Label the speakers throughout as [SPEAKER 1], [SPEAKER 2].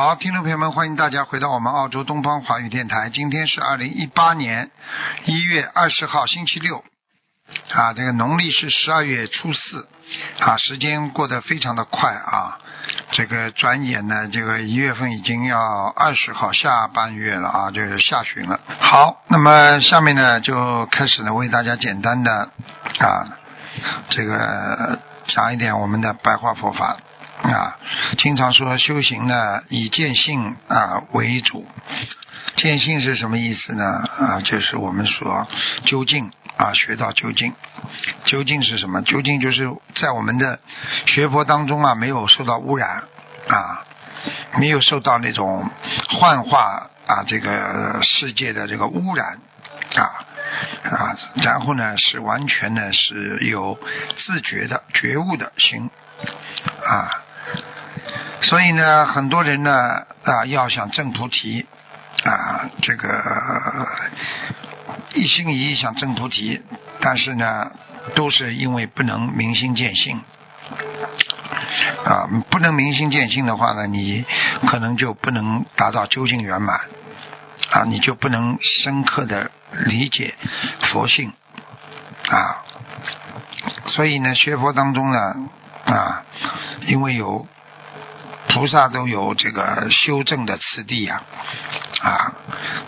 [SPEAKER 1] 好，听众朋友们，欢迎大家回到我们澳洲东方华语电台。今天是二零一八年一月二十号，星期六。啊，这个农历是十二月初四。啊，时间过得非常的快啊。这个转眼呢，这个一月份已经要二十号下半月了啊，就是下旬了。好，那么下面呢就开始呢为大家简单的啊，这个讲一点我们的白话佛法。啊，经常说修行呢，以见性啊为主。见性是什么意思呢？啊，就是我们说究竟啊，学到究竟。究竟是什么？究竟就是在我们的学佛当中啊，没有受到污染啊，没有受到那种幻化啊这个世界的这个污染啊啊，然后呢是完全呢是有自觉的觉悟的心啊。所以呢，很多人呢啊，要想证菩提啊，这个一心一意想证菩提，但是呢，都是因为不能明心见性啊，不能明心见性的话呢，你可能就不能达到究竟圆满啊，你就不能深刻的理解佛性啊。所以呢，学佛当中呢啊，因为有。菩萨都有这个修正的次第呀，啊，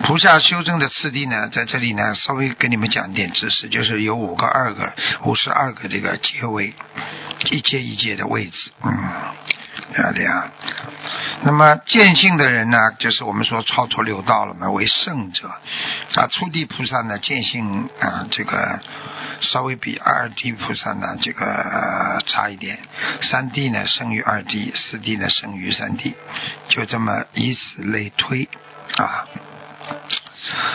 [SPEAKER 1] 菩萨修正的次第呢，在这里呢，稍微给你们讲一点知识，就是有五个二个五十二个这个阶位，一阶一阶的位置，嗯，这样。那么见性的人呢，就是我们说超脱六道了嘛，为圣者啊，初地菩萨呢，见性啊，这个。稍微比二地菩萨呢，这个差一点。三地呢，胜于二地四地呢，胜于三地。就这么以此类推啊。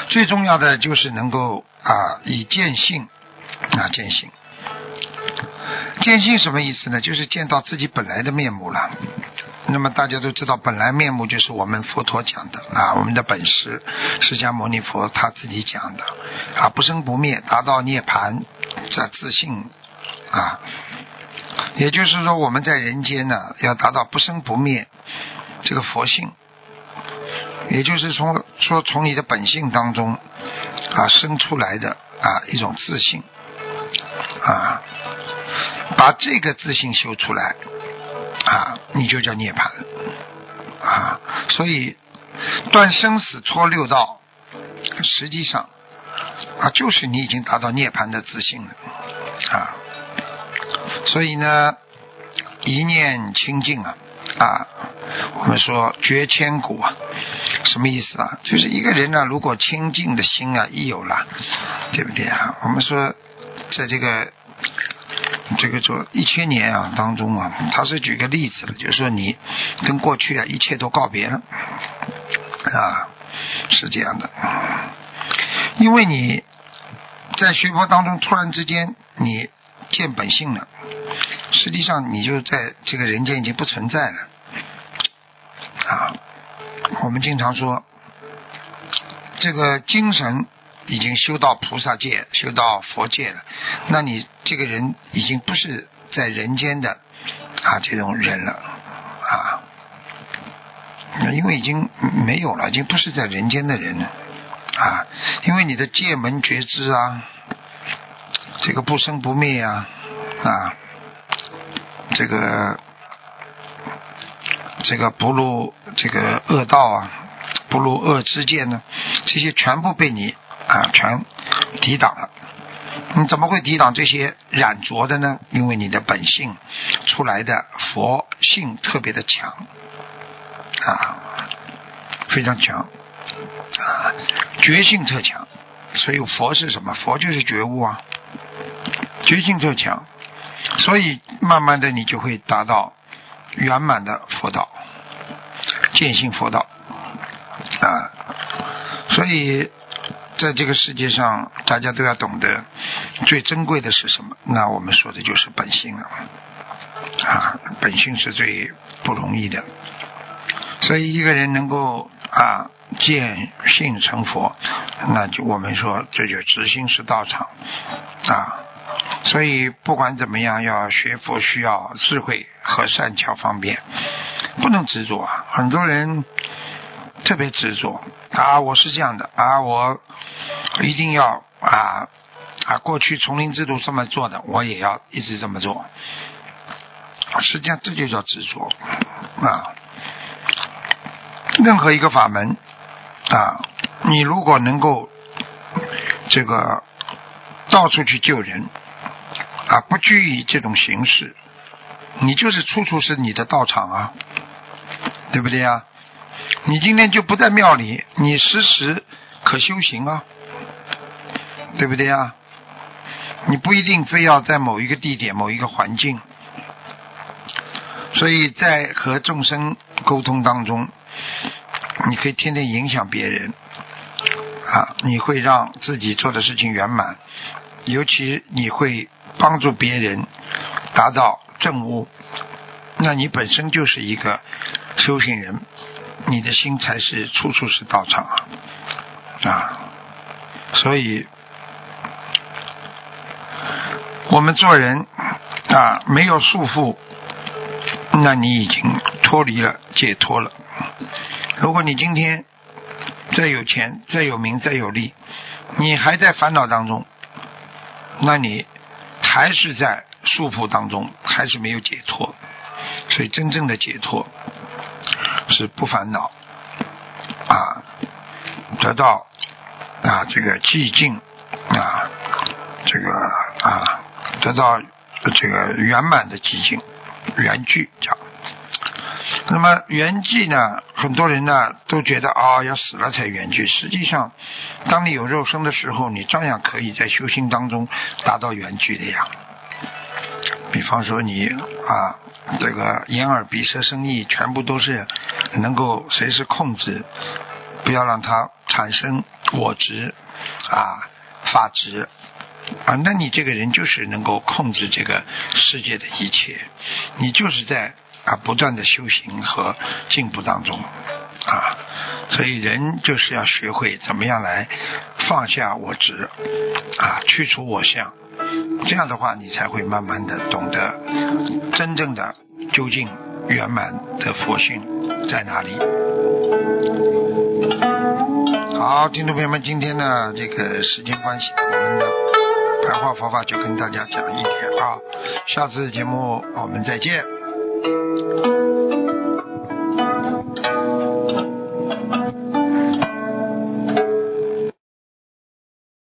[SPEAKER 1] 最重要的就是能够啊，以见性啊，见性。见性什么意思呢？就是见到自己本来的面目了。那么大家都知道，本来面目就是我们佛陀讲的啊，我们的本师释迦牟尼佛他自己讲的啊，不生不灭，达到涅槃这自信啊。也就是说，我们在人间呢，要达到不生不灭这个佛性，也就是从说从你的本性当中啊生出来的啊一种自信啊，把这个自信修出来。啊，你就叫涅槃啊！所以断生死、脱六道，实际上啊，就是你已经达到涅槃的自信了啊。所以呢，一念清净啊啊，我们说绝千古啊，什么意思啊？就是一个人呢，如果清净的心啊一有了，对不对啊？我们说在这个。这个做一千年啊当中啊，他是举个例子了，就是说你跟过去啊一切都告别了啊，是这样的，因为你在学佛当中突然之间你见本性了，实际上你就在这个人间已经不存在了啊。我们经常说这个精神。已经修到菩萨界，修到佛界了，那你这个人已经不是在人间的啊这种人了啊，因为已经没有了，已经不是在人间的人了啊，因为你的界门觉知啊，这个不生不灭啊啊，这个这个不入这个恶道啊，不入恶之界呢，这些全部被你。啊，全抵挡了。你怎么会抵挡这些染浊的呢？因为你的本性出来的佛性特别的强啊，非常强啊，觉性特强。所以佛是什么？佛就是觉悟啊，觉性特强。所以慢慢的你就会达到圆满的佛道，见性佛道啊。所以在这个世界上，大家都要懂得最珍贵的是什么？那我们说的就是本性了啊，本性是最不容易的。所以一个人能够啊见性成佛，那就我们说这就执心是道场啊。所以不管怎么样，要学佛需要智慧和善巧方便，不能执着啊。很多人特别执着啊，我是这样的啊，我一定要啊啊，过去丛林制度这么做的，我也要一直这么做。实际上这就叫执着啊。任何一个法门啊，你如果能够这个到处去救人啊，不拘于这种形式，你就是处处是你的道场啊，对不对呀？你今天就不在庙里，你时时可修行啊，对不对呀？你不一定非要在某一个地点、某一个环境，所以在和众生沟通当中。你可以天天影响别人啊，你会让自己做的事情圆满，尤其你会帮助别人达到正悟，那你本身就是一个修行人，你的心才是处处是道场啊啊！所以，我们做人啊，没有束缚，那你已经脱离了，解脱了。如果你今天再有钱、再有名、再有利，你还在烦恼当中，那你还是在束缚当中，还是没有解脱。所以真正的解脱是不烦恼啊，得到啊这个寂静啊，这个啊得到这个圆满的寂静圆具叫。那么圆寂呢？很多人呢都觉得啊，要死了才圆寂。实际上，当你有肉身的时候，你照样可以在修行当中达到圆寂的呀。比方说你啊，这个眼耳鼻舌身意全部都是能够随时控制，不要让它产生我执啊、法执啊，那你这个人就是能够控制这个世界的一切，你就是在。啊，不断的修行和进步当中，啊，所以人就是要学会怎么样来放下我执，啊，去除我相，这样的话，你才会慢慢的懂得真正的究竟圆满的佛性在哪里。好，听众朋友们，今天呢，这个时间关系，我们的白话佛法就跟大家讲一点啊，下次节目我们再见。